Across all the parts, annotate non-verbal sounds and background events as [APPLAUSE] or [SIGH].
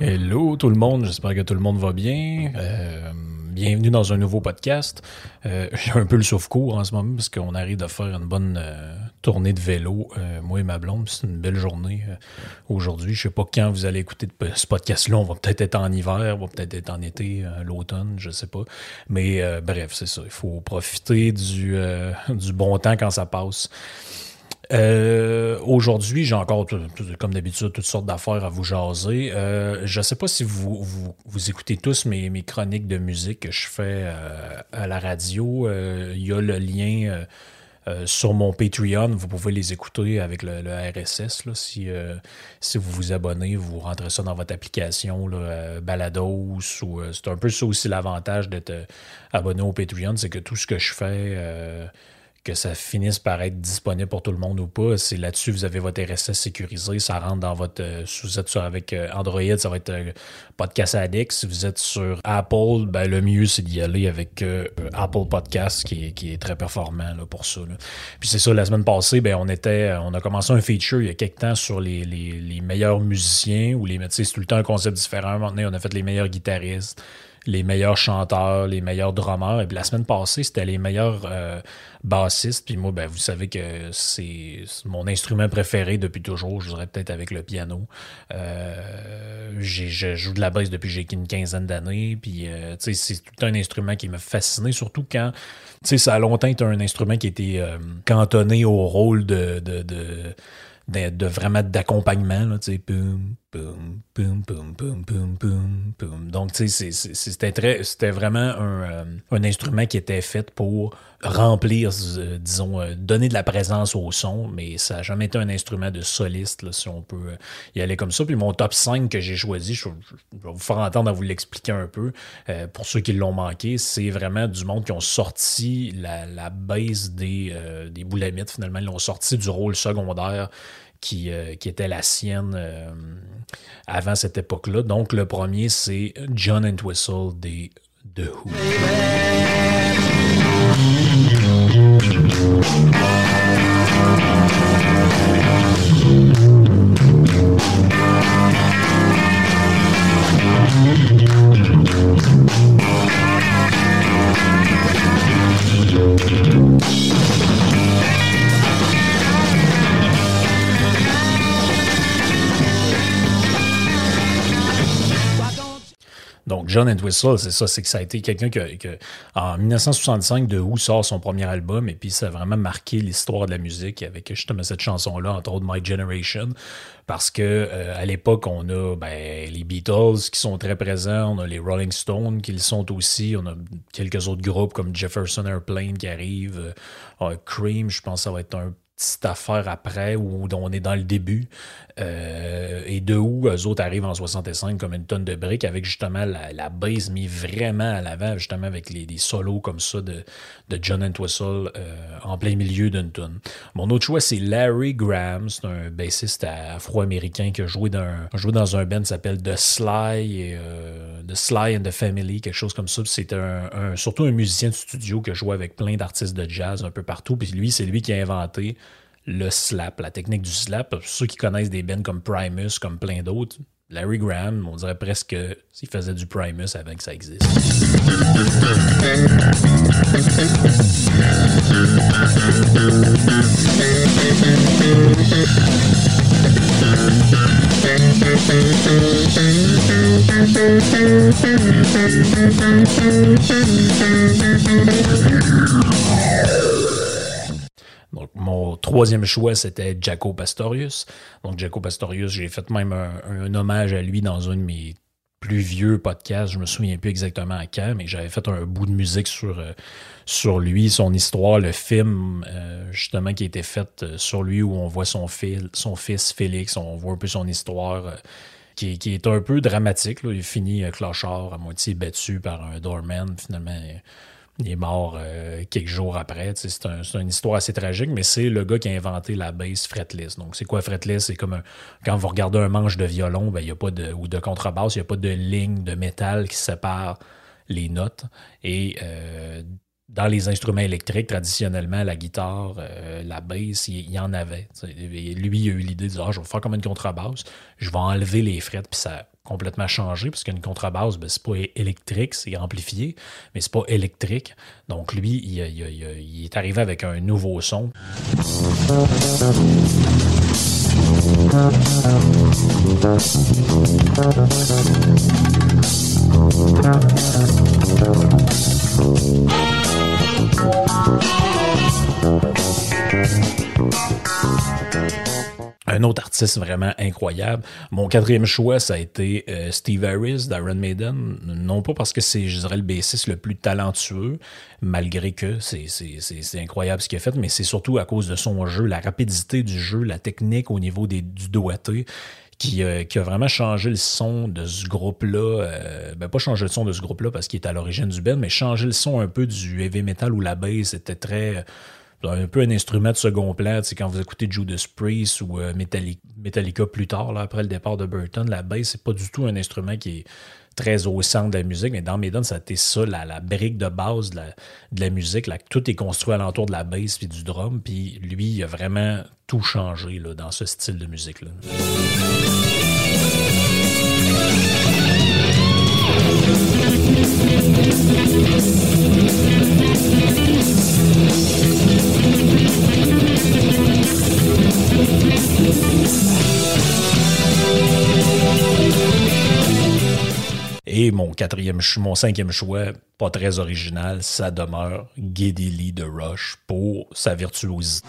Hello tout le monde, j'espère que tout le monde va bien. Euh, bienvenue dans un nouveau podcast. Euh, [LAUGHS] J'ai un peu le souffle-court en ce moment parce qu'on arrive de faire une bonne euh, tournée de vélo, euh, moi et ma blonde. C'est une belle journée euh, aujourd'hui. Je sais pas quand vous allez écouter ce podcast-là. On va peut-être être en hiver, on va peut-être être en été, l'automne, je sais pas. Mais bref, c'est ça. Il faut profiter du, [LAUGHS] du bon temps quand ça passe. Euh, Aujourd'hui, j'ai encore, comme d'habitude, toutes sortes d'affaires à vous jaser. Euh, je ne sais pas si vous, vous, écoutez tous mes, chroniques de musique que je fais euh, à la radio. Euh, Il y a le lien sur mon Patreon. Vous pouvez les écouter avec le, RSS. Si, si vous vous abonnez, vous rentrez ça dans votre application Balados. C'est un peu ça aussi l'avantage d'être abonné au Patreon, c'est que tout ce que je fais... que ça finisse par être disponible pour tout le monde ou pas. C'est là-dessus, vous avez votre RSS sécurisé, ça rentre dans votre... euh, si vous êtes sur, avec euh, Android, ça va être euh, Podcast Addict. Si vous êtes sur Apple, ben, le mieux, c'est d'y aller avec euh, Apple Podcast, qui est, qui est très performant là, pour ça. là. Puis c'est ça, la semaine passée, ben, on était, on a commencé un feature il y a quelques temps sur les, les, les meilleurs musiciens, ou les, sais, c'est tout le temps un concept différent. Donné, on a fait les meilleurs guitaristes les meilleurs chanteurs, les meilleurs drummers. Et puis la semaine passée, c'était les meilleurs euh, bassistes. Puis moi, ben, vous savez que c'est mon instrument préféré depuis toujours. Je dirais peut-être avec le piano. Euh, je joue de la basse depuis j'ai une quinzaine d'années. Puis euh, c'est tout un instrument qui m'a fasciné, surtout quand ça a longtemps été un instrument qui était euh, cantonné au rôle de, de, de de, de vraiment d'accompagnement, là, tu sais, Donc, tu sais, c'était vraiment un, euh, un instrument qui était fait pour remplir, euh, disons, euh, donner de la présence au son, mais ça n'a jamais été un instrument de soliste, si on peut y aller comme ça. Puis mon top 5 que j'ai choisi, je, vais vous faire entendre à vous l'expliquer un peu, pour ceux qui l'ont manqué, c'est vraiment du monde qui ont sorti la, la base des, des boulamites, finalement, ils l'ont sorti du rôle secondaire qui, euh, qui était la sienne euh, avant cette époque-là. Donc, le premier, c'est John Entwistle des The Who. Donc, John Entwistle, c'est ça, c'est que ça a été quelqu'un que, en 1965, The Who sort son premier album, et puis ça a vraiment marqué l'histoire de la musique avec justement cette chanson-là, entre autres My Generation, parce que euh, à l'époque, on a ben, les Beatles qui sont très présents, on a les Rolling Stones qui le sont aussi, on a quelques autres groupes comme Jefferson Airplane qui arrivent, euh, Cream, je pense que ça va être un petite affaire après où on est dans le début. Euh, et de où eux autres arrivent en 65 comme une tonne de briques avec justement la, la base mise vraiment à l'avant, justement avec les, des solos comme ça de, de John Entwistle euh, en plein milieu d'une tonne. Mon autre choix, c'est Larry Graham. C'est un bassiste afro-américain qui a joué dans, dans un band qui s'appelle The Sly euh, The Sly and the Family, quelque chose comme ça. C'est surtout un musicien de studio qui a avec plein d'artistes de jazz un peu partout. Puis lui, c'est lui qui a inventé le slap, la technique du slap. Pour ceux qui connaissent des bands comme Primus, comme plein d'autres, Larry Graham, on dirait presque s'il faisait du Primus avant que ça existe. Donc, mon troisième choix, c'était Jaco Pastorius. Donc, Jaco Pastorius, j'ai fait même un, hommage à lui dans un de mes plus vieux podcasts. Je me souviens plus exactement à quand, mais j'avais fait un bout de musique sur, euh, lui, son histoire, le film, euh, justement, qui a été fait euh, sur lui, où on voit son, fils, Félix, on voit un peu son histoire. Qui, est un peu dramatique. Il finit clochard à moitié battu par un doorman. Finalement, il est mort euh, quelques jours après. C'est une histoire assez tragique, mais c'est le gars qui a inventé la bass fretless. Donc, c'est quoi fretless? C'est comme quand vous regardez un manche de violon ben, y a pas de, ou de contrebasse, il n'y a pas de ligne de métal qui sépare les notes. Et euh, dans les instruments électriques, traditionnellement, la guitare, euh, la basse, il, y en avait. lui, il a eu l'idée de dire ah, je vais faire comme une contrebasse, je vais enlever les frettes, puis ça complètement changé, parce qu'une contrebasse, ben, c'est pas électrique, c'est amplifié, mais c'est pas électrique. Donc lui, il, il, est arrivé avec un nouveau son. Un autre artiste vraiment incroyable. Mon quatrième choix, ça a été euh, Steve Harris d'Iron Maiden. Non pas parce que c'est, je dirais, le bassiste le plus talentueux, malgré que c'est, incroyable ce qu'il a fait, mais c'est surtout à cause de son jeu, la rapidité du jeu, la technique au niveau des, du doigté. Qui, euh, qui, a vraiment changé le son de ce groupe-là. Euh, ben pas changé le son de ce groupe-là parce qu'il est à l'origine du band, mais changé le son un peu du heavy metal où la bass était très un peu un instrument de second plan. Quand vous écoutez Judas Priest ou euh, Metallica, plus tard, après le départ de Burton, la bass, c'est pas du tout un instrument qui est très au centre de la musique, mais dans Maiden, ça a été ça, la, brique de base de la, musique. Là, tout est construit alentour de la bass et du drum, puis lui, il a vraiment tout changé là, dans ce style de musique-là. Quatrième, mon cinquième choix, pas très original, ça demeure Lee de Rush pour sa virtuosité.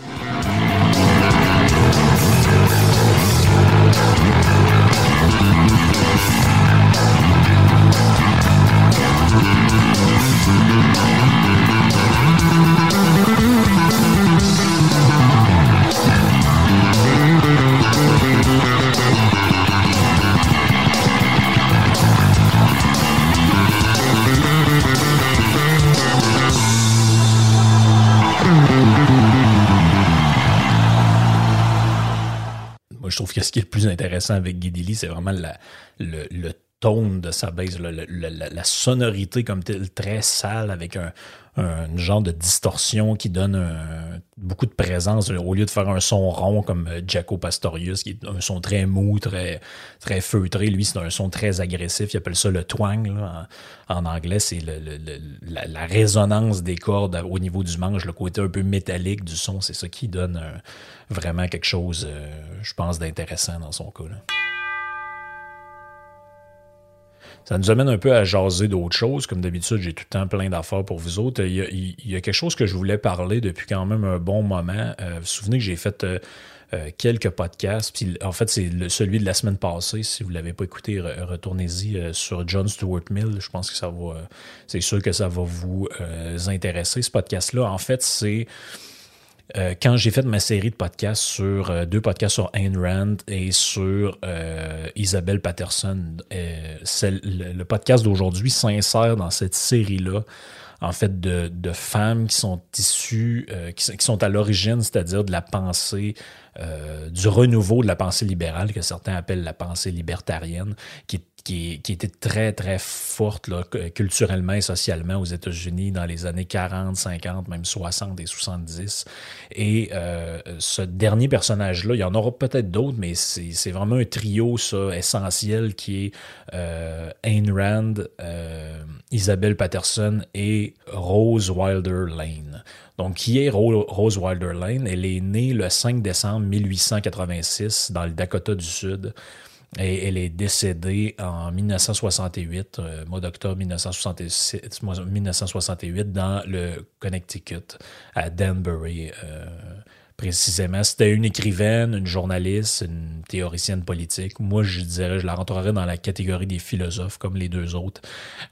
Je trouve que ce qui est le plus intéressant avec Guidili, c'est vraiment le de sa base, la, sonorité comme telle, très sale, avec un, genre de distorsion qui donne beaucoup de présence, au lieu de faire un son rond comme euh, Jaco Pastorius, qui est un son très mou, très, très feutré. Lui, c'est un son très agressif. Il appelle ça le twang. En, anglais, c'est la, résonance des cordes au niveau du manche, le côté un peu métallique du son. C'est ça qui donne vraiment quelque chose, euh, je pense, d'intéressant dans son cas. Ça nous amène un peu à jaser d'autres choses. Comme d'habitude, j'ai tout le temps plein d'affaires pour vous autres. Il y, a, quelque chose que je voulais parler depuis quand même un bon moment. Euh, vous vous souvenez que j'ai fait euh, euh, quelques podcasts. Puis, en fait, c'est celui de la semaine passée. Si vous ne l'avez pas écouté, retournez-y sur John Stuart Mill. Je pense que ça va. c'est sûr que ça va vous intéresser, ce podcast-là. En fait, c'est euh, quand j'ai fait ma série de podcasts sur euh, deux podcasts sur Ayn Rand et sur euh, Isabelle Patterson, le, podcast d'aujourd'hui s'insère dans cette série-là, en fait, de, femmes qui sont issues, qui, sont à l'origine, c'est-à-dire de la pensée du renouveau de la pensée libérale, que certains appellent la pensée libertarienne, qui, était très, très forte culturellement et socialement aux États-Unis dans les années 40, 50, même 60 et 70. Et euh, ce dernier personnage-là, il y en aura peut-être d'autres, mais c'est vraiment un trio essentiel qui est euh, Ayn Rand, euh, Isabelle Patterson et Rose Wilder Lane. Donc, qui est Rose Wilder Lane? Elle est née le 5 décembre 1886 dans le Dakota du Sud. Et elle est décédée en 1968, euh, mois d'octobre 1968, dans le Connecticut, à Danbury. Euh, précisément. C'était une écrivaine, une journaliste, une théoricienne politique. Moi, je dirais, je la rentrerais dans la catégorie des philosophes, comme les deux autres.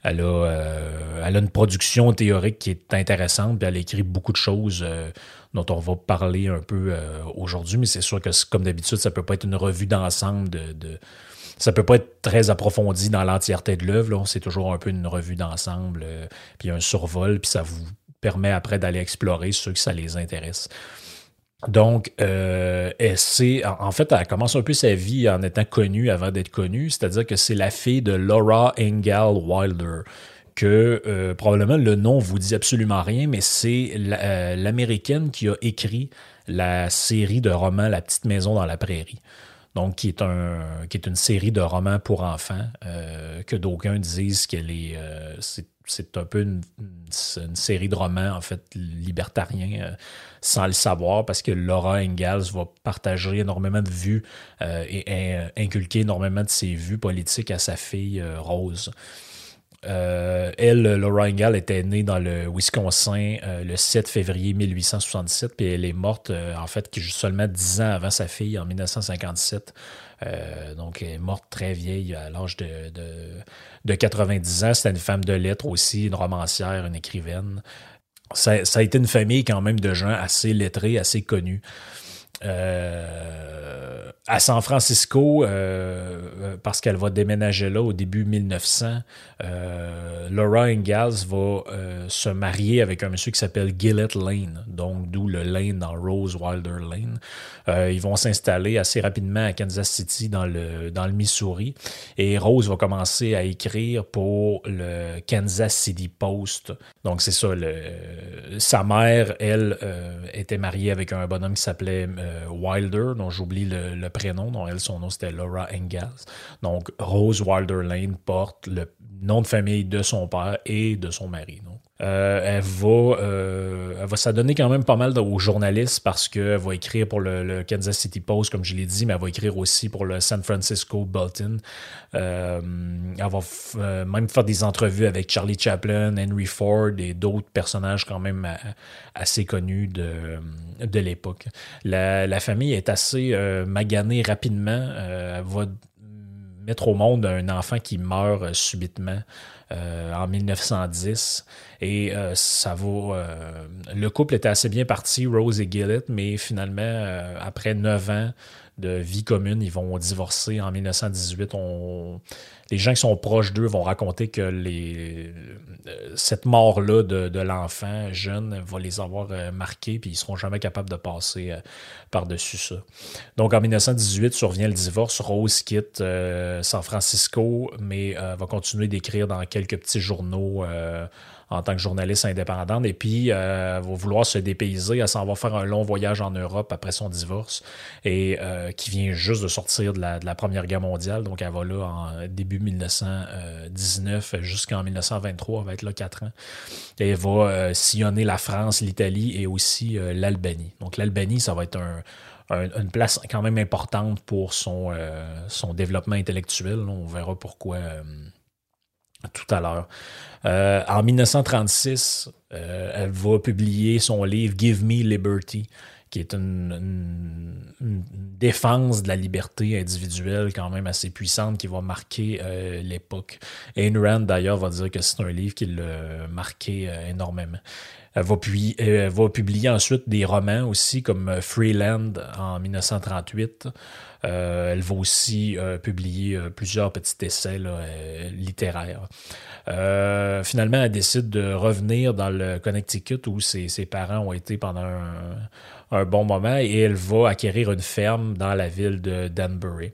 Elle a, euh, elle a une production théorique qui est intéressante, puis elle écrit beaucoup de choses euh, dont on va parler un peu euh, aujourd'hui, mais c'est sûr que, comme d'habitude, ça peut pas être une revue d'ensemble de, de ça peut pas être très approfondi dans l'entièreté de l'œuvre. C'est toujours un peu une revue d'ensemble, puis un survol, puis ça vous permet après d'aller explorer ceux que ça les intéresse. Donc, euh, en fait, elle commence un peu sa vie en étant connue avant d'être connue, c'est-à-dire que c'est la fille de Laura Engel Wilder, que euh, probablement le nom vous dit absolument rien, mais c'est euh, l'américaine qui a écrit la série de romans La petite maison dans la prairie. Donc, qui est, un, qui est une série de romans pour enfants que d'aucuns disent qu'elle est, un peu une, série de romans, en fait, libertariens, euh, sans le savoir, parce que Laura Ingalls va partager énormément de vues euh, et euh, inculquer énormément de ses vues politiques à sa fille Rose. Elle, Laura Ingalls, était née dans le Wisconsin le 7 février 1867, puis elle est morte, en fait, seulement dix ans avant sa fille, en 1957. Euh, donc, elle est morte très vieille, à l'âge de, de, 90 ans. C'était une femme de lettres aussi, une romancière, une écrivaine. Ça, ça, a été une famille quand même de gens assez lettrés, assez connus. Euh, à San Francisco, euh, euh, parce qu'elle va déménager là au début 1900, Laura Ingalls va se marier avec un monsieur qui s'appelle Gillette Lane, donc d'où le Lane dans Rose Wilder Lane. ils vont s'installer assez rapidement à Kansas City dans le, dans le Missouri et Rose va commencer à écrire pour le Kansas City Post. Donc c'est ça, le, sa mère, elle, était mariée avec un bonhomme qui s'appelait euh, Wilder, dont j'oublie le, prénom, dont elle, son nom c'était Laura Engels. Donc Rose Wilder Lane porte le nom de famille de son père et de son mari. Euh, elle va, euh, elle va s'adonner quand même pas mal aux journalistes parce qu'elle va écrire pour le, Kansas City Post, comme je l'ai dit, mais elle va écrire aussi pour le San Francisco Bulletin. Euh, elle va même faire des entrevues avec Charlie Chaplin, Henry Ford et d'autres personnages quand même assez connus de, de l'époque. La, famille est assez maganée rapidement. elle va mettre au monde un enfant qui meurt subitement. Euh, en 1910. Et euh, ça va. Euh, le couple était assez bien parti, Rose et Gillett, mais finalement, après neuf ans de vie commune, ils vont divorcer en 1918. On, les gens qui sont proches d'eux vont raconter que les, cette mort-là de, l'enfant jeune va les avoir marqués, puis ils ne seront jamais capables de passer par-dessus ça. Donc en 1918 survient le divorce. Rose quitte San Francisco, mais va continuer d'écrire dans quelques petits journaux euh, en tant que journaliste indépendante. Et puis, euh, va vouloir se dépayser. Elle s'en va faire un long voyage en Europe après son divorce et euh, qui vient juste de sortir de la, Première Guerre mondiale. Donc, elle va là en début 1919 jusqu'en 1923. Elle va être là quatre ans. Et elle va sillonner la France, l'Italie et aussi l'Albanie. Donc, l'Albanie, ça va être une place quand même importante pour son développement intellectuel. On verra pourquoi tout à l'heure. Euh, en 1936, euh, elle va publier son livre Give Me Liberty, qui est une, défense de la liberté individuelle quand même assez puissante qui va marquer euh, l'époque. Ayn Rand, d'ailleurs, va dire que c'est un livre qui l'a marqué énormément. Elle va, puis, elle va publier ensuite des romans aussi comme Freeland en 1938. Euh, elle va aussi euh, publier euh, plusieurs petits essais littéraires. finalement, elle décide de revenir dans le Connecticut où ses, ses parents ont été pendant un, un, bon moment et elle va acquérir une ferme dans la ville de Danbury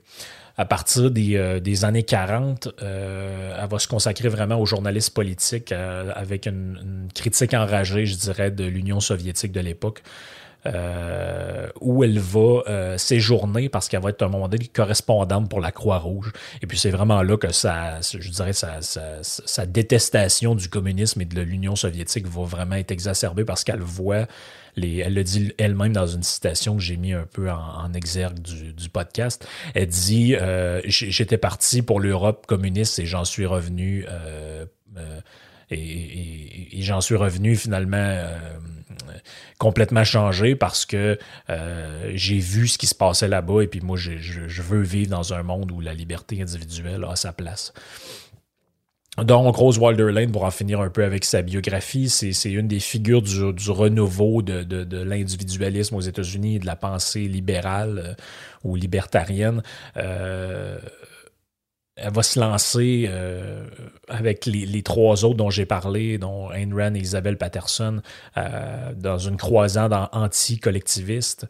à partir des, des, années 40, euh, elle va se consacrer vraiment au journalisme politique euh, avec une, critique enragée, je dirais, de l'Union soviétique de l'époque. Euh, où elle va euh, séjourner parce qu'elle va être un moment donné correspondante pour la Croix-Rouge. Et puis c'est vraiment là que je dirais, sa, sa, détestation du communisme et de l'Union soviétique va vraiment être exacerbée parce qu'elle voit elle le dit elle-même dans une citation que j'ai mis un peu en, exergue du, podcast. Elle dit euh, J'étais parti pour l'Europe communiste et j'en suis revenu. Euh, euh, et, j'en suis revenu finalement complètement changé parce que j'ai vu ce qui se passait là-bas et puis moi, je, veux vivre dans un monde où la liberté individuelle a sa place. Donc, Rose Wilder pour en finir un peu avec sa biographie, c'est une des figures du, renouveau de, l'individualisme aux États-Unis et de la pensée libérale euh, ou libertarienne. Euh, elle va se lancer euh, avec les, trois autres dont j'ai parlé, dont Ayn Rand et Isabelle Patterson, dans une croisade anti-collectiviste.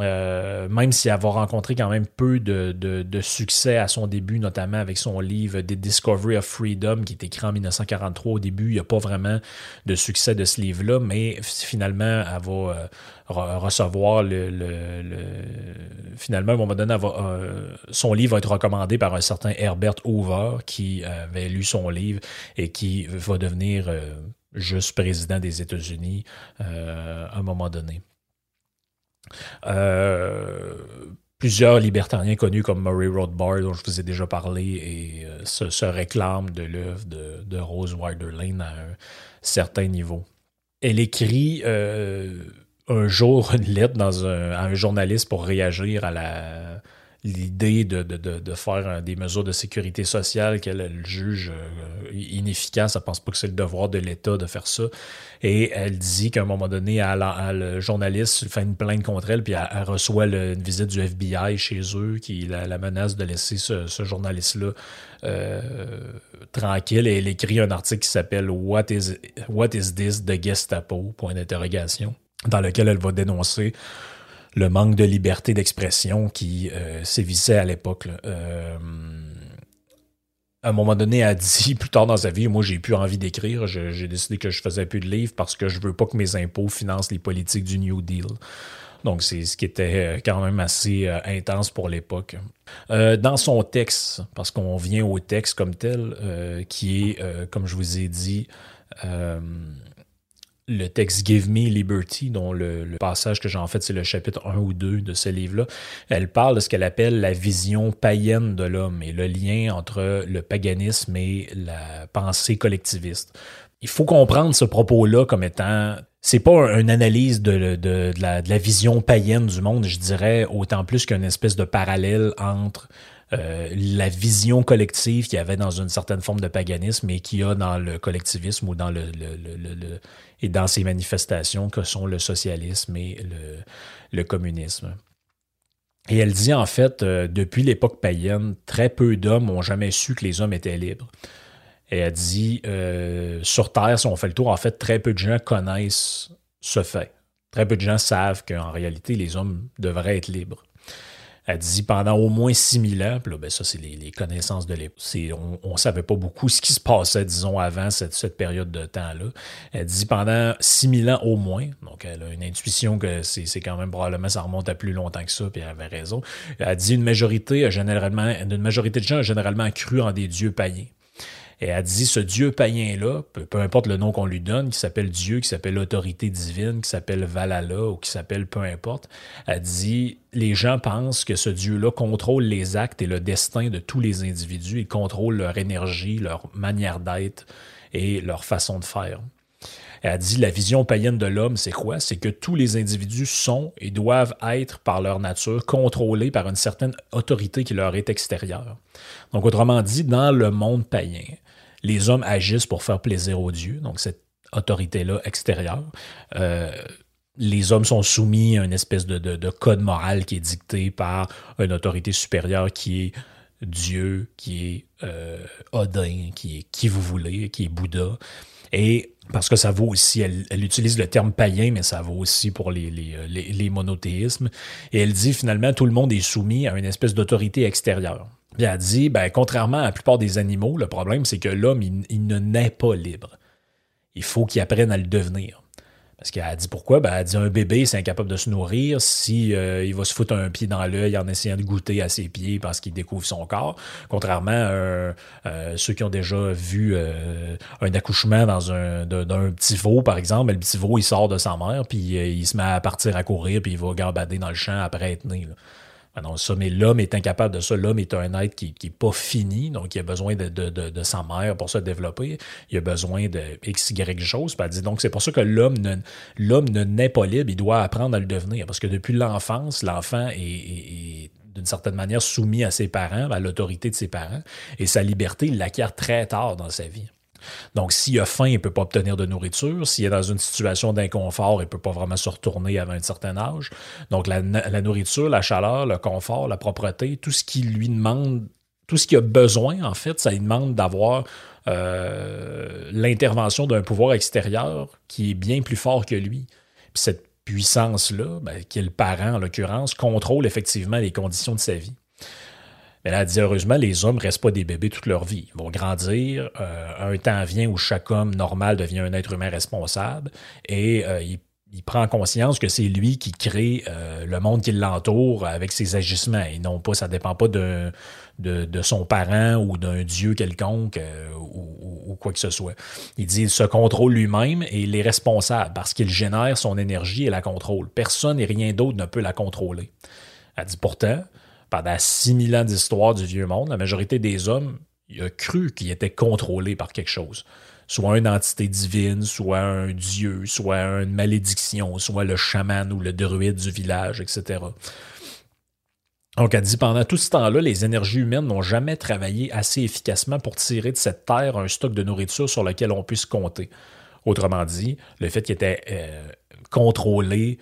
Euh, même si elle va rencontrer quand même peu de, succès à son début, notamment avec son livre The Discovery of Freedom, qui est écrit en 1943 au début, il n'y a pas vraiment de succès de ce livre-là, mais finalement, elle va recevoir le, Finalement, à un moment donné, euh, son livre va être recommandé par un certain Herbert Hoover qui avait lu son livre et qui va devenir euh, juste président des États-Unis euh, à un moment donné. Plusieurs libertariens connus comme Murray Rothbard, dont je vous ai déjà parlé, et, se, réclament de l'œuvre de, Rose Wilder Lane à un certain niveau. Elle écrit un jour une lettre dans à un journaliste pour réagir à la l'idée de, de, de, de, faire des mesures de sécurité sociale qu'elle juge euh, inefficaces. Elle pense pas que c'est le devoir de l'État de faire ça. Et elle dit qu'à un moment donné, le journaliste fait une plainte contre elle, puis elle, reçoit une visite du FBI chez eux qui la, la menace de laisser ce, ce journaliste-là euh, tranquille. Et elle écrit un article qui s'appelle What is, What is this the Gestapo? Point d'interrogation dans lequel elle va dénoncer le manque de liberté d'expression qui euh, sévissait à l'époque. Euh, à un moment donné, a dit [LAUGHS] plus tard dans sa vie, moi j'ai plus envie d'écrire, j'ai décidé que je faisais plus de livres parce que je veux pas que mes impôts financent les politiques du New Deal. Donc c'est ce qui était euh, quand même assez intense pour l'époque. dans son texte, parce qu'on vient au texte comme tel, qui est, comme je vous ai dit, le texte Give Me Liberty, dont le, passage que j'ai en fait, c'est le chapitre 1 ou 2 de ce livre-là, elle parle de ce qu'elle appelle la vision païenne de l'homme et le lien entre le paganisme et la pensée collectiviste. Il faut comprendre ce propos-là comme étant c'est pas une analyse de, de, la, vision païenne du monde, je dirais, autant plus qu'une espèce de parallèle entre euh, la vision collective qu'il y avait dans une certaine forme de paganisme et qu'il y a dans le collectivisme ou dans le, et dans ces manifestations que sont le socialisme et le, communisme. Et elle dit en fait, euh, depuis l'époque païenne, très peu d'hommes ont jamais su que les hommes étaient libres. Et elle dit, euh, sur Terre, si on fait le tour, en fait, très peu de gens connaissent ce fait. Très peu de gens savent qu'en réalité, les hommes devraient être libres. Elle dit pendant au moins 6000 ans, puis là, ben ça, c'est les, connaissances de l'époque. On ne savait pas beaucoup ce qui se passait, disons, avant cette, période de temps-là. Elle dit pendant 6000 ans au moins, donc elle a une intuition que c'est quand même probablement ça remonte à plus longtemps que ça, puis elle avait raison. Elle dit une majorité, généralement, une majorité de gens a généralement cru en des dieux païens. Et elle dit ce Dieu païen-là, peu, importe le nom qu'on lui donne, qui s'appelle Dieu, qui s'appelle autorité divine, qui s'appelle Valhalla ou qui s'appelle peu importe, elle dit les gens pensent que ce Dieu-là contrôle les actes et le destin de tous les individus, il contrôle leur énergie, leur manière d'être et leur façon de faire. Elle dit la vision païenne de l'homme, c'est quoi? C'est que tous les individus sont et doivent être, par leur nature, contrôlés par une certaine autorité qui leur est extérieure. Donc, autrement dit, dans le monde païen, les hommes agissent pour faire plaisir aux dieux. Donc, cette autorité-là extérieure. Euh, les hommes sont soumis à une espèce de, de, code moral qui est dicté par une autorité supérieure qui est Dieu, qui est euh, Odin, qui est qui vous voulez, qui est Bouddha. Et parce que ça vaut aussi, elle, utilise le terme païen, mais ça vaut aussi pour les, les, les, monothéismes. Et elle dit finalement, tout le monde est soumis à une espèce d'autorité extérieure. Puis elle dit, ben, contrairement à la plupart des animaux, le problème, c'est que l'homme, il, ne naît pas libre. Il faut qu'il apprenne à le devenir. Parce qu'elle dit pourquoi? Ben, elle dit un bébé, c'est incapable de se nourrir si euh, va se foutre un pied dans l'œil en essayant de goûter à ses pieds parce qu'il découvre son corps. Contrairement à euh, ceux qui ont déjà vu euh, un accouchement dans un d'un petit veau, par exemple, ben, le petit veau, il sort de sa mère, puis il se met à partir à courir, puis il va gambader dans le champ après être né. Non, ça, mais l'homme est incapable de ça. L'homme est un être qui n'est pas fini, donc il a besoin de, de, de, sa mère pour se développer. Il a besoin de X, Y choses. dit, donc, c'est pour ça que l'homme ne, l'homme ne naît pas libre, il doit apprendre à le devenir. Parce que depuis l'enfance, l'enfant est, d'une certaine manière soumis à ses parents, à l'autorité de ses parents, et sa liberté, il l'acquiert très tard dans sa vie. Donc, s'il a faim, il ne peut pas obtenir de nourriture. S'il est dans une situation d'inconfort, il ne peut pas vraiment se retourner avant un certain âge. Donc, la, nourriture, la chaleur, le confort, la propreté, tout ce qui lui demande, tout ce qu'il a besoin, en fait, ça lui demande d'avoir euh, l'intervention d'un pouvoir extérieur qui est bien plus fort que lui. Cette puissance-là, ben, qui est le parent en l'occurrence, contrôle effectivement les conditions de sa vie. Mais là, dit heureusement, les hommes ne restent pas des bébés toute leur vie. Ils vont grandir. Euh, un temps vient où chaque homme normal devient un être humain responsable et euh, il, prend conscience que c'est lui qui crée euh, le monde qui l'entoure avec ses agissements. Et non pas, ça ne dépend pas de, de, son parent ou d'un dieu quelconque ou, ou, quoi que ce soit. Il dit il se contrôle lui-même et il est responsable parce qu'il génère son énergie et la contrôle. Personne et rien d'autre ne peut la contrôler. Elle dit pourtant, pendant 6000 ans d'histoire du vieux monde, la majorité des hommes il a cru qu'ils étaient contrôlés par quelque chose. Soit une entité divine, soit un dieu, soit une malédiction, soit le chaman ou le druide du village, etc. Donc, elle dit, pendant tout ce temps-là, les énergies humaines n'ont jamais travaillé assez efficacement pour tirer de cette terre un stock de nourriture sur lequel on puisse compter. Autrement dit, le fait qu'il était euh, contrôlé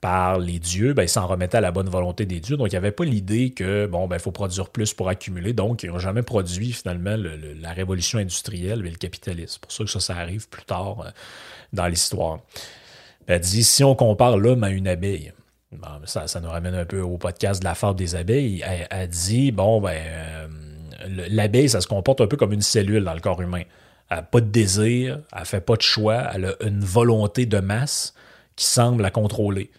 par les dieux, ben, ils s'en remettaient à la bonne volonté des dieux. Donc, il n'y avait pas l'idée que, bon, ben, il faut produire plus pour accumuler. Donc, ils n'ont jamais produit, finalement, la révolution industrielle et le capitalisme. C'est pour ça que ça, arrive plus tard euh, dans l'histoire. Elle dit, si on compare l'homme à une abeille, ça, nous ramène un peu au podcast de la fable des abeilles, elle, dit, bon, ben, euh, l'abeille, ça se comporte un peu comme une cellule dans le corps humain. Elle n'a pas de désir, elle ne fait pas de choix, elle a une volonté de masse qui semble la contrôler.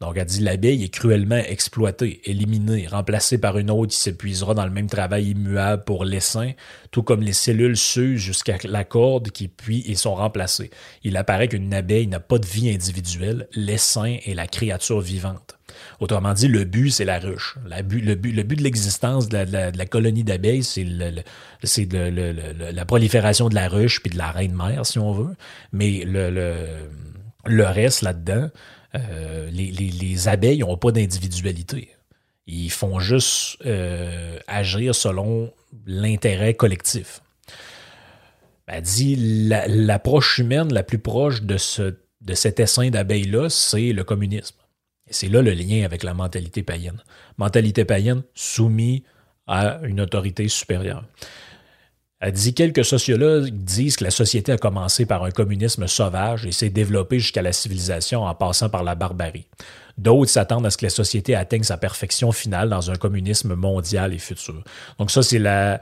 Donc, elle dit l'abeille est cruellement exploitée, éliminée, remplacée par une autre qui s'épuisera dans le même travail immuable pour l'essaim, tout comme les cellules s'usent jusqu'à la corde qui puis et sont remplacées. Il apparaît qu'une abeille n'a pas de vie individuelle, l'essaim est la créature vivante. Autrement dit, le but, c'est la ruche. le, but, de l'existence de, la, colonie d'abeilles, c'est la prolifération de la ruche puis de la reine-mère, si on veut. Mais le reste là-dedans, euh, les, abeilles n'ont pas d'individualité. Ils font juste euh, agir selon l'intérêt collectif. Elle dit l'approche humaine la plus proche de, ce, de cet essaim d'abeilles-là, c'est le communisme. C'est là le lien avec la mentalité païenne. Mentalité païenne soumise à une autorité supérieure. Elle dit quelques sociologues disent que la société a commencé par un communisme sauvage et s'est développée jusqu'à la civilisation en passant par la barbarie. D'autres s'attendent à ce que la société atteigne sa perfection finale dans un communisme mondial et futur. Donc ça, c'est la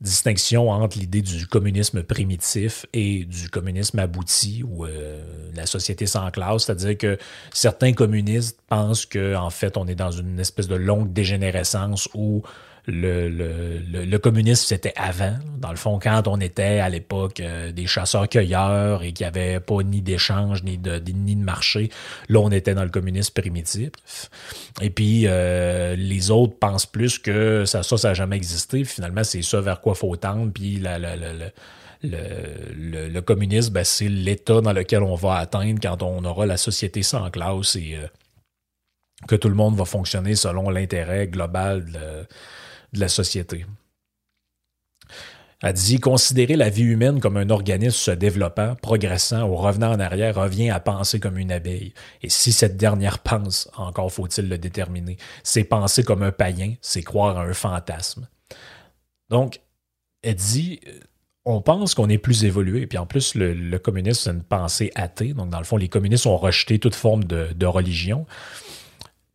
distinction entre l'idée du communisme primitif et du communisme abouti ou euh, la société sans classe, c'est-à-dire que certains communistes pensent que en fait on est dans une espèce de longue dégénérescence où le, le, le, communisme, c'était avant. Dans le fond, quand on était à l'époque euh, des chasseurs-cueilleurs et qu'il n'y avait pas ni d'échange, ni de, ni de marché, là, on était dans le communisme primitif. Et puis, euh, les autres pensent plus que ça, ça, n'a jamais existé. Finalement, c'est ça vers quoi faut tendre. Puis, la, le, le, communisme, ben, c'est l'état dans lequel on va atteindre quand on aura la société sans classe et euh, que tout le monde va fonctionner selon l'intérêt global de, de la société. Elle dit considérer la vie humaine comme un organisme se développant, progressant ou revenant en arrière revient à penser comme une abeille. Et si cette dernière pense, encore faut-il le déterminer, c'est penser comme un païen, c'est croire à un fantasme. Donc, elle dit on pense qu'on est plus évolué. Puis en plus, le, communisme, c'est une pensée athée. Donc, dans le fond, les communistes ont rejeté toute forme de religion.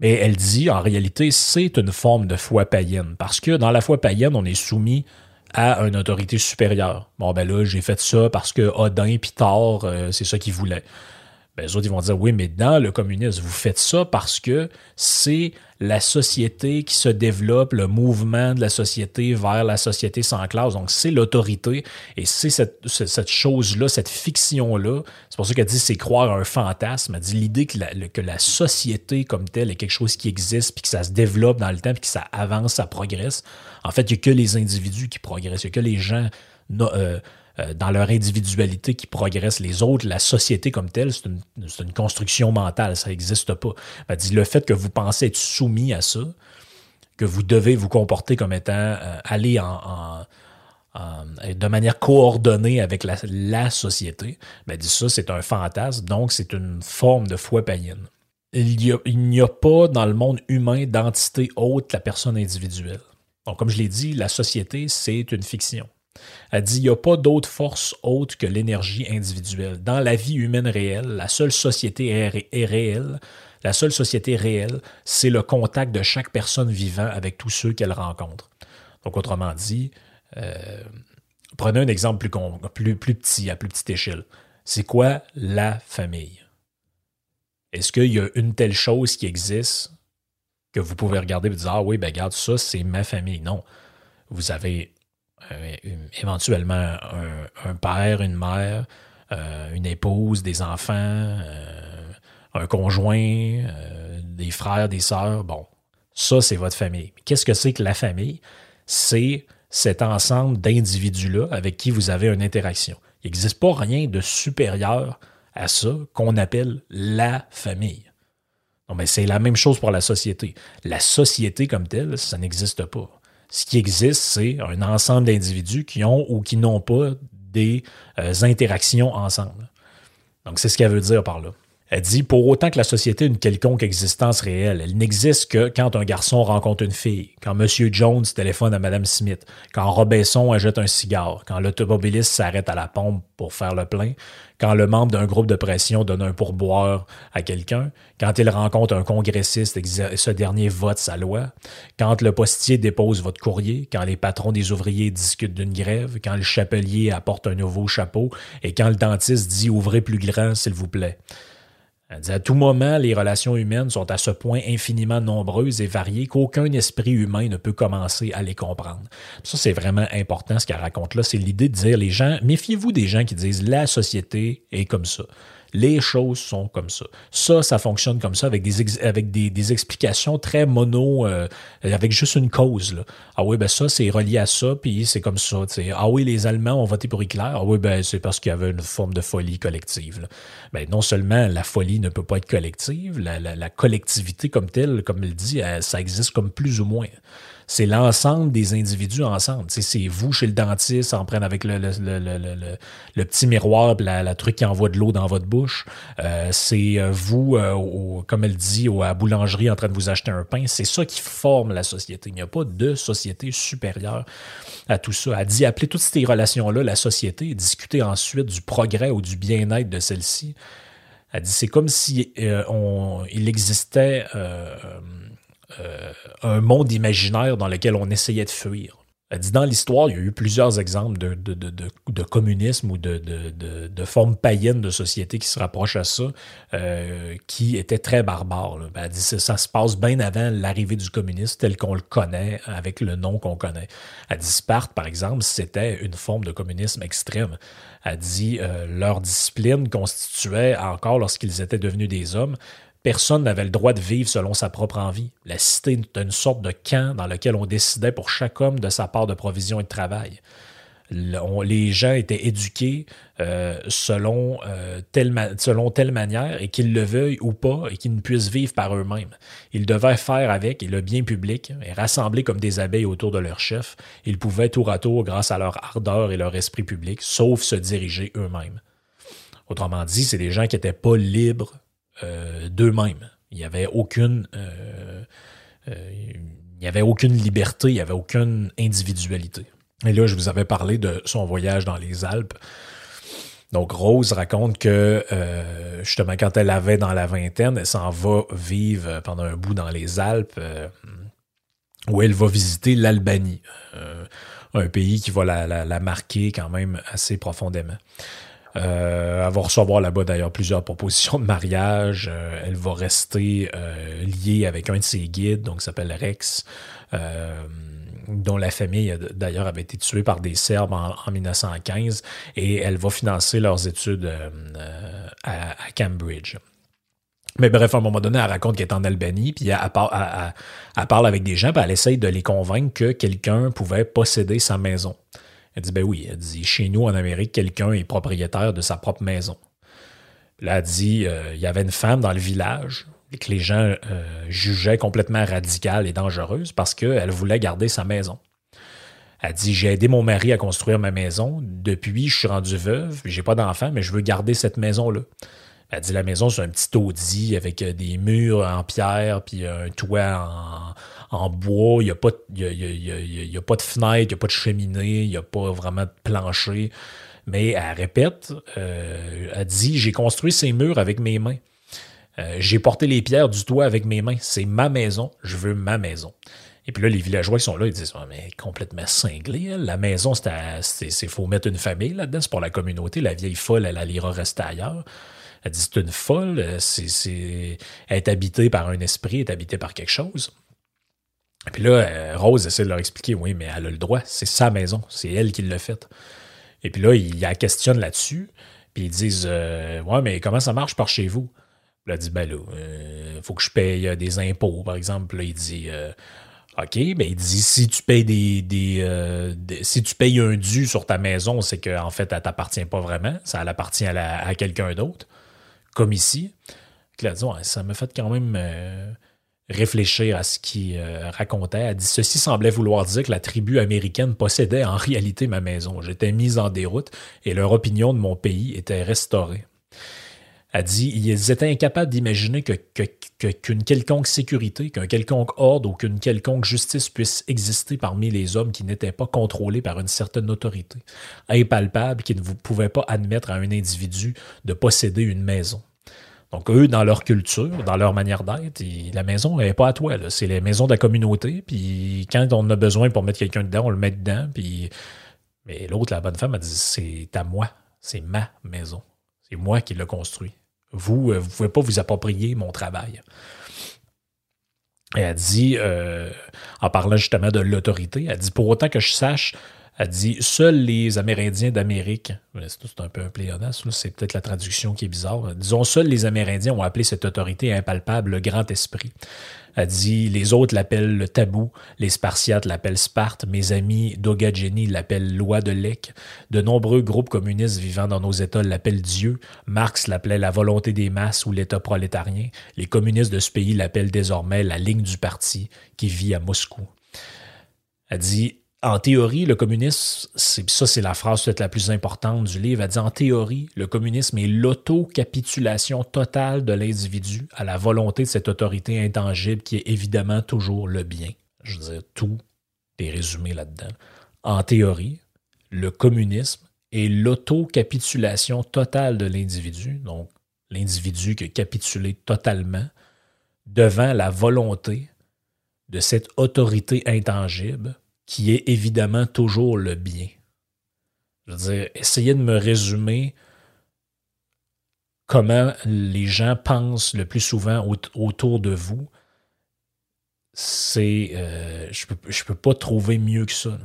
Mais elle dit, en réalité, c'est une forme de foi païenne. Parce que dans la foi païenne, on est soumis à une autorité supérieure. Bon, ben là, j'ai fait ça parce que Odin Thor, euh, c'est ça qu'ils voulaient. Ben, les autres, ils vont dire, oui, mais dans le communisme, vous faites ça parce que c'est la société qui se développe, le mouvement de la société vers la société sans classe. Donc, c'est l'autorité et c'est cette, chose-là, cette fiction-là. C'est pour ça qu'elle dit c'est croire à un fantasme. Elle dit l'idée que la, que la société comme telle est quelque chose qui existe puis que ça se développe dans le temps puis que ça avance, ça progresse. En fait, il n'y a que les individus qui progressent. Il n'y a que les gens. Euh, euh, dans leur individualité qui progressent. Les autres, la société comme telle, c'est une, construction mentale, ça n'existe pas. Dit le fait que vous pensez être soumis à ça, que vous devez vous comporter comme étant euh, aller en, de manière coordonnée avec la, société, ben ça, c'est un fantasme, donc c'est une forme de foi païenne. Il n'y a, a, pas dans le monde humain d'entité haute la personne individuelle. Donc, comme je l'ai dit, la société, c'est une fiction. Elle dit il n'y a pas d'autre force haute que l'énergie individuelle. Dans la vie humaine réelle, la seule société est, réelle. La seule société réelle, c'est le contact de chaque personne vivant avec tous ceux qu'elle rencontre. Donc, autrement dit, euh, prenez un exemple plus, plus, petit, à plus petite échelle. C'est quoi la famille? Est-ce qu'il y a une telle chose qui existe que vous pouvez regarder et dire Ah oui, ben regarde, ça, c'est ma famille? Non. Vous avez éventuellement un, père, une mère, euh, une épouse, des enfants, euh, un conjoint, des frères, des sœurs. Bon, ça, c'est votre famille. Qu'est-ce que c'est que la famille? C'est cet ensemble d'individus-là avec qui vous avez une interaction. Il n'existe pas rien de supérieur à ça qu'on appelle la famille. Non, mais c'est la même chose pour la société. La société comme telle, ça n'existe pas. Ce qui existe, c'est un ensemble d'individus qui ont ou qui n'ont pas des euh, interactions ensemble. Donc, c'est ce qu'elle veut dire par là. Elle dit Pour autant que la société ait une quelconque existence réelle, elle n'existe que quand un garçon rencontre une fille, quand M. Jones téléphone à Mme Smith, quand Robinson achète un cigare, quand l'automobiliste s'arrête à la pompe pour faire le plein, quand le membre d'un groupe de pression donne un pourboire à quelqu'un, quand il rencontre un congressiste et ce dernier vote sa loi, quand le postier dépose votre courrier, quand les patrons des ouvriers discutent d'une grève, quand le chapelier apporte un nouveau chapeau et quand le dentiste dit ouvrez plus grand s'il vous plaît. Elle dit, à tout moment, les relations humaines sont à ce point infiniment nombreuses et variées qu'aucun esprit humain ne peut commencer à les comprendre. Ça, c'est vraiment important ce qu'elle raconte là. C'est l'idée de dire les gens, méfiez-vous des gens qui disent la société est comme ça. Les choses sont comme ça. Ça, ça fonctionne comme ça avec des, avec des, explications très mono, euh, avec juste une cause. Là. Ah oui, ben ça, c'est relié à ça, puis c'est comme ça. Ah oui, les Allemands ont voté pour Hitler. Ah oui, ben c'est parce qu'il y avait une forme de folie collective. Ben, non seulement la folie ne peut pas être collective, la, la collectivité comme telle, comme il dit, ça existe comme plus ou moins c'est l'ensemble des individus ensemble. C'est vous chez le dentiste en prenant avec le, le, petit miroir, la, truc qui envoie de l'eau dans votre bouche. Euh, c'est euh, vous, euh, comme elle dit, à la boulangerie en train de vous acheter un pain. C'est ça qui forme la société. Il n'y a pas de société supérieure à tout ça. Elle dit appeler toutes ces relations-là la société et discuter ensuite du progrès ou du bien-être de celle-ci. Elle dit c'est comme si il existait euh, un monde imaginaire dans lequel on essayait de fuir. Elle dit dans l'histoire, il y a eu plusieurs exemples de, communisme ou de, formes païennes de société qui se rapprochent à ça, euh, qui étaient très barbares. Elle dit ça, ça se passe bien avant l'arrivée du communisme tel qu'on le connaît, avec le nom qu'on connaît. Elle dit Sparte, par exemple, c'était une forme de communisme extrême. Elle dit euh, leur discipline constituait, encore lorsqu'ils étaient devenus des hommes, Personne n'avait le droit de vivre selon sa propre envie. La cité était une sorte de camp dans lequel on décidait pour chaque homme de sa part de provision et de travail. les gens étaient éduqués euh, selon, euh, telle selon telle manière et qu'ils le veuillent ou pas et qu'ils ne puissent vivre par eux-mêmes. Ils devaient faire avec et le bien public et rassembler comme des abeilles autour de leur chef. Ils pouvaient tour à tour, grâce à leur ardeur et leur esprit public, sauf se diriger eux-mêmes. Autrement dit, c'est des gens qui n'étaient pas libres d'eux-mêmes. Il n'y avait aucune il n'y avait aucune liberté, il n'y avait aucune individualité. Et là, je vous avais parlé de son voyage dans les Alpes. Donc, Rose raconte que, euh, justement, quand elle avait dans la vingtaine, elle s'en va vivre pendant un bout dans les Alpes, euh, où elle va visiter l'Albanie, euh, un pays qui va la, marquer quand même assez profondément. Elle va recevoir là-bas d'ailleurs plusieurs propositions de mariage. elle va rester liée avec un de ses guides, donc s'appelle Rex dont la famille d'ailleurs avait été tuée par des Serbes en, 1915, et elle va financer leurs études euh, à, Cambridge. Mais bref, à un moment donné, elle raconte qu'elle est en Albanie, puis elle, parle avec des gens, puis elle essaye de les convaincre que quelqu'un pouvait posséder sa maison. Elle dit, ben oui, elle dit, chez nous en Amérique, quelqu'un est propriétaire de sa propre maison. Là, elle dit, euh, il y avait une femme dans le village que les gens euh, jugeaient complètement radicale et dangereuse parce qu'elle voulait garder sa maison. Elle dit J'ai aidé mon mari à construire ma maison. Depuis, je suis rendu veuve, j'ai pas d'enfant, mais je veux garder cette maison-là. Elle dit La maison, c'est un petit taudis avec euh, des murs en pierre, puis un toit en, bois. Il n'y a, pas, y a, pas de fenêtre, il n'y a pas de cheminée, il n'y a pas vraiment de plancher. Mais elle répète euh, Elle dit J'ai construit ces murs avec mes mains. Euh, j'ai porté les pierres du toit avec mes mains. C'est ma maison. Je veux ma maison. Et puis là, les villageois qui sont là, ils disent mais complètement cinglé. La maison, c'est faut mettre une famille là-dedans. C'est pour la communauté. La vieille folle, elle, elle ira rester ailleurs. Elle dit c'est une folle. Euh, c'est elle est habitée par un esprit, elle est habitée par quelque chose. Et puis là, euh, Rose essaie de leur expliquer oui, mais elle a le droit. C'est sa maison. C'est elle qui l'a faite. Et puis là, il la questionne là-dessus. Puis ils disent Ouais, mais comment ça marche par chez vous? a dit, ben là, euh, faut que je paye euh, des impôts, par exemple. Là, il dit, euh, OK, ben il dit, si tu payes des, si tu payes un dû sur ta maison, c'est qu'en fait, elle t'appartient pas vraiment. Ça elle appartient à, quelqu'un d'autre, comme ici. Là, dit, ça me fait quand même réfléchir à ce qu'il racontait. Elle dit, ceci semblait vouloir dire que la tribu américaine possédait en réalité ma maison. J'étais mise en déroute et leur opinion de mon pays était restaurée a dit ils étaient incapables d'imaginer que, qu'une quelconque sécurité, qu'un quelconque ordre ou qu'une quelconque justice puisse exister parmi les hommes qui n'étaient pas contrôlés par une certaine autorité, impalpable, qui ne pouvaient pas admettre à un individu de posséder une maison. Donc, eux, dans leur culture, dans leur manière d'être, la maison n'est pas à toi. C'est les maisons de la communauté. Puis quand on a besoin pour mettre quelqu'un dedans, on le met dedans. Puis... Mais l'autre, la bonne femme, a dit c'est à moi. C'est ma maison. C'est moi qui l'ai construit. Vous, euh, ne pouvez pas vous approprier mon travail. Et elle dit, euh, en parlant justement de l'autorité, elle dit, pour autant que je sache, elle dit Seuls les Amérindiens d'Amérique, c'est un peu un pléonasme, c'est peut-être la traduction qui est bizarre. Disons, seuls les Amérindiens ont appelé cette autorité impalpable le Grand Esprit. Elle dit Les autres l'appellent le tabou, les Spartiates l'appellent Sparte, mes amis d'Ogageni l'appellent loi de Lec, de nombreux groupes communistes vivant dans nos États l'appellent Dieu, Marx l'appelait la volonté des masses ou l'État prolétarien, les communistes de ce pays l'appellent désormais la ligne du parti qui vit à Moscou. Elle dit en théorie, le communisme, ça, c'est la phrase peut-être la plus importante du livre. Elle dit en théorie, le communisme est l'autocapitulation totale de l'individu à la volonté de cette autorité intangible qui est évidemment toujours le bien. Je veux dire, tout est résumé là-dedans. En théorie, le communisme est l'autocapitulation totale de l'individu, donc l'individu qui a capitulé totalement devant la volonté de cette autorité intangible qui est évidemment toujours le bien. Je veux dire, essayez de me résumer comment les gens pensent le plus souvent autour de vous. C'est. Euh, je ne peux, peux pas trouver mieux que ça.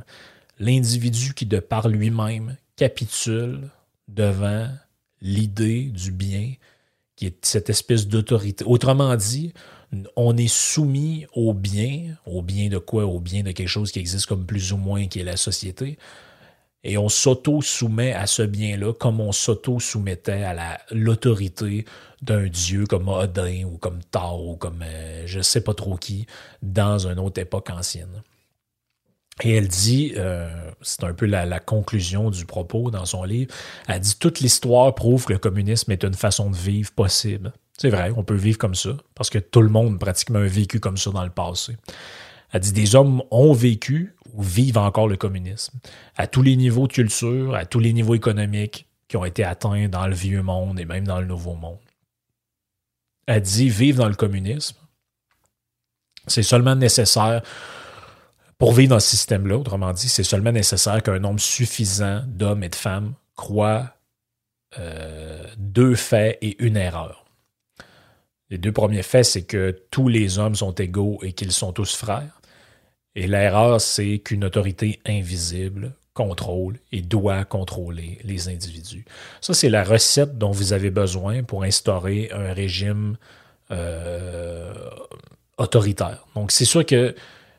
L'individu qui, de par lui-même, capitule devant l'idée du bien, qui est cette espèce d'autorité. Autrement dit, on est soumis au bien, au bien de quoi Au bien de quelque chose qui existe comme plus ou moins, qui est la société. Et on s'auto-soumet à ce bien-là comme on s'auto-soumettait à l'autorité d'un dieu comme Odin ou comme Thor ou comme euh, je ne sais pas trop qui dans une autre époque ancienne. Et elle dit, euh, c'est un peu la, conclusion du propos dans son livre, elle dit toute l'histoire prouve que le communisme est une façon de vivre possible. C'est vrai, on peut vivre comme ça, parce que tout le monde pratiquement a vécu comme ça dans le passé. Elle dit des hommes ont vécu ou vivent encore le communisme, à tous les niveaux de culture, à tous les niveaux économiques qui ont été atteints dans le vieux monde et même dans le nouveau monde. Elle dit vivre dans le communisme, c'est seulement nécessaire pour vivre dans ce système-là, autrement dit, c'est seulement nécessaire qu'un nombre suffisant d'hommes et de femmes croient euh, deux faits et une erreur. Les deux premiers faits, c'est que tous les hommes sont égaux et qu'ils sont tous frères. Et l'erreur, c'est qu'une autorité invisible contrôle et doit contrôler les individus. Ça, c'est la recette dont vous avez besoin pour instaurer un régime euh, autoritaire. Donc, c'est sûr que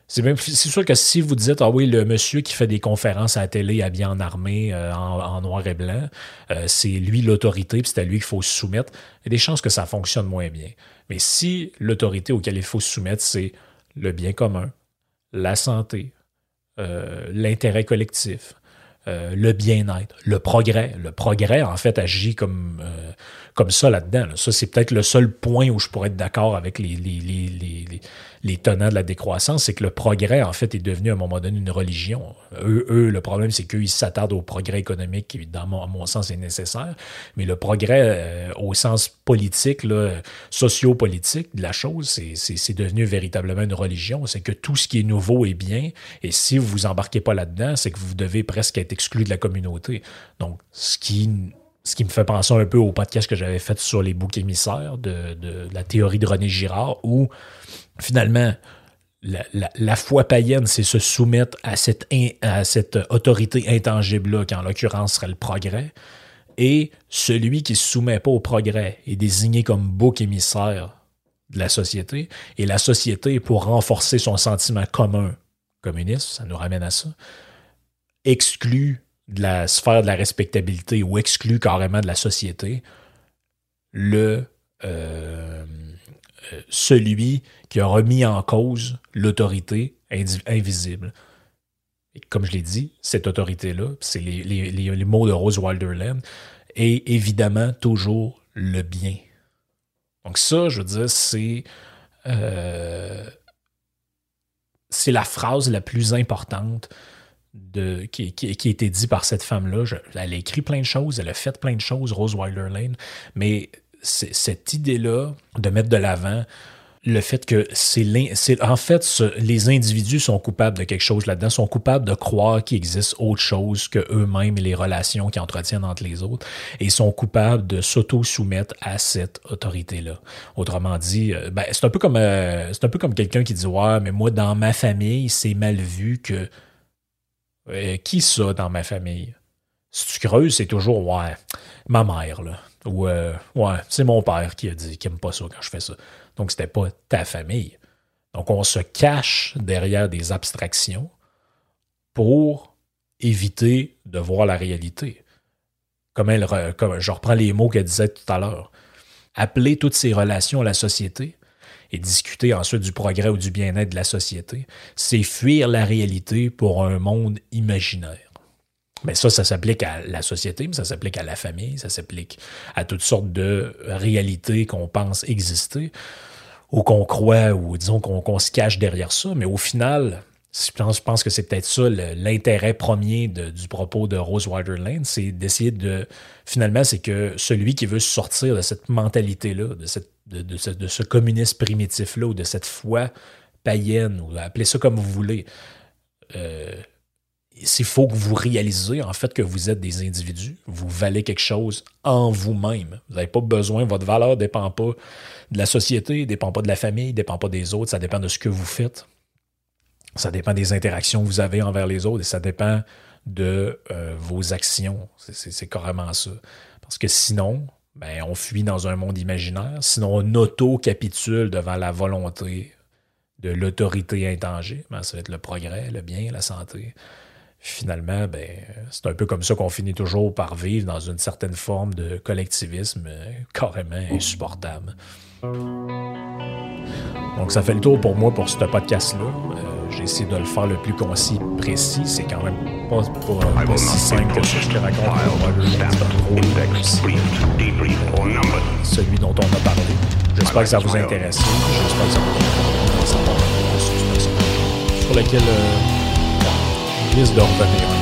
c'est sûr que si vous dites ah oui le monsieur qui fait des conférences à la télé habillé en armée euh, en, noir et blanc euh, c'est lui l'autorité puis c'est à lui qu'il faut se soumettre il y a des chances que ça fonctionne moins bien. Mais si l'autorité auquel il faut se soumettre c'est le bien commun la santé euh, l'intérêt collectif le bien-être, le progrès. Le progrès, en fait, agit comme, comme ça là-dedans. Ça, c'est peut-être le seul point où je pourrais être d'accord avec les, les, les, les tenants de la décroissance, c'est que le progrès, en fait, est devenu à un moment donné une religion. Eux, eux le problème, c'est qu'ils s'attardent au progrès économique qui, à mon sens, est nécessaire. Mais le progrès, euh, au sens politique, socio-politique de la chose, c'est devenu véritablement une religion. C'est que tout ce qui est nouveau est bien. Et si vous vous embarquez pas là-dedans, c'est que vous devez presque être exclu de la communauté. Donc, ce qui ce qui me fait penser un peu au podcast que j'avais fait sur les boucs émissaires de, la théorie de René Girard, où finalement, la, foi païenne, c'est se soumettre à cette, à cette autorité intangible-là, qui en l'occurrence serait le progrès. Et celui qui ne se soumet pas au progrès est désigné comme bouc émissaire de la société. Et la société, pour renforcer son sentiment commun communiste, ça nous ramène à ça, exclut de la sphère de la respectabilité ou exclut carrément de la société le, euh, euh, celui qui a remis en cause l'autorité invisible. Et comme je l'ai dit, cette autorité-là, c'est les, mots de Rose Wilderland, est évidemment toujours le bien. Donc ça, je veux dire, c'est euh, c'est la phrase la plus importante qui, a été dit par cette femme-là. Elle a écrit plein de choses, elle a fait plein de choses, Rose Wilderland, mais cette idée-là de mettre de l'avant le fait que c'est en fait les individus sont coupables de quelque chose là-dedans, sont coupables de croire qu'il existe autre chose que eux-mêmes et les relations qu'ils entretiennent entre les autres, et sont coupables de s'auto-soumettre à cette autorité-là. Autrement dit, euh, ben, c'est un peu comme euh, c'est un peu comme quelqu'un qui dit ouais, mais moi dans ma famille c'est mal vu que euh, qui ça dans ma famille? Si tu creuses, c'est toujours ouais, ma mère là. Ou euh, ouais, c'est mon père qui a dit qu'il n'aime pas ça quand je fais ça. Donc, c'était pas ta famille. Donc, on se cache derrière des abstractions pour éviter de voir la réalité. Comme, elle, comme je reprends les mots qu'elle disait tout à l'heure. Appeler toutes ces relations à la société et discuter ensuite du progrès ou du bien-être de la société, c'est fuir la réalité pour un monde imaginaire. Mais ça, ça s'applique à la société, mais ça s'applique à la famille, ça s'applique à toutes sortes de réalités qu'on pense exister ou qu'on croit ou disons qu'on se cache derrière ça. Mais au final, je pense, que c'est peut-être ça l'intérêt premier du propos de Rose Waterland, c'est d'essayer de finalement, c'est que celui qui veut sortir de cette mentalité-là, de, cette, de, ce, communisme primitif-là ou de cette foi païenne, ou appelez ça comme vous voulez, euh, il faut que vous réalisez en fait que vous êtes des individus, vous valez quelque chose en vous-même. Vous n'avez pas besoin, votre valeur ne dépend pas de la société, ne dépend pas de la famille, ne dépend pas des autres, ça dépend de ce que vous faites. Ça dépend des interactions que vous avez envers les autres et ça dépend de euh, vos actions. C'est carrément ça. Parce que sinon, ben, on fuit dans un monde imaginaire, sinon on auto-capitule devant la volonté de l'autorité intangible. Ben, ça va être le progrès, le bien, la santé finalement, ben, c'est un peu comme ça qu'on finit toujours par vivre dans une certaine forme de collectivisme euh, carrément insupportable. Donc, ça fait le tour pour moi pour ce podcast-là. Essayé de le faire le plus concis, précis. C'est quand même pas, pas, pas si simple que ce que je te raconte. Celui dont on a parlé. J'espère que ça vous intéresse. J'espère que ça vous intéresse sur lequel euh, je risque de revenir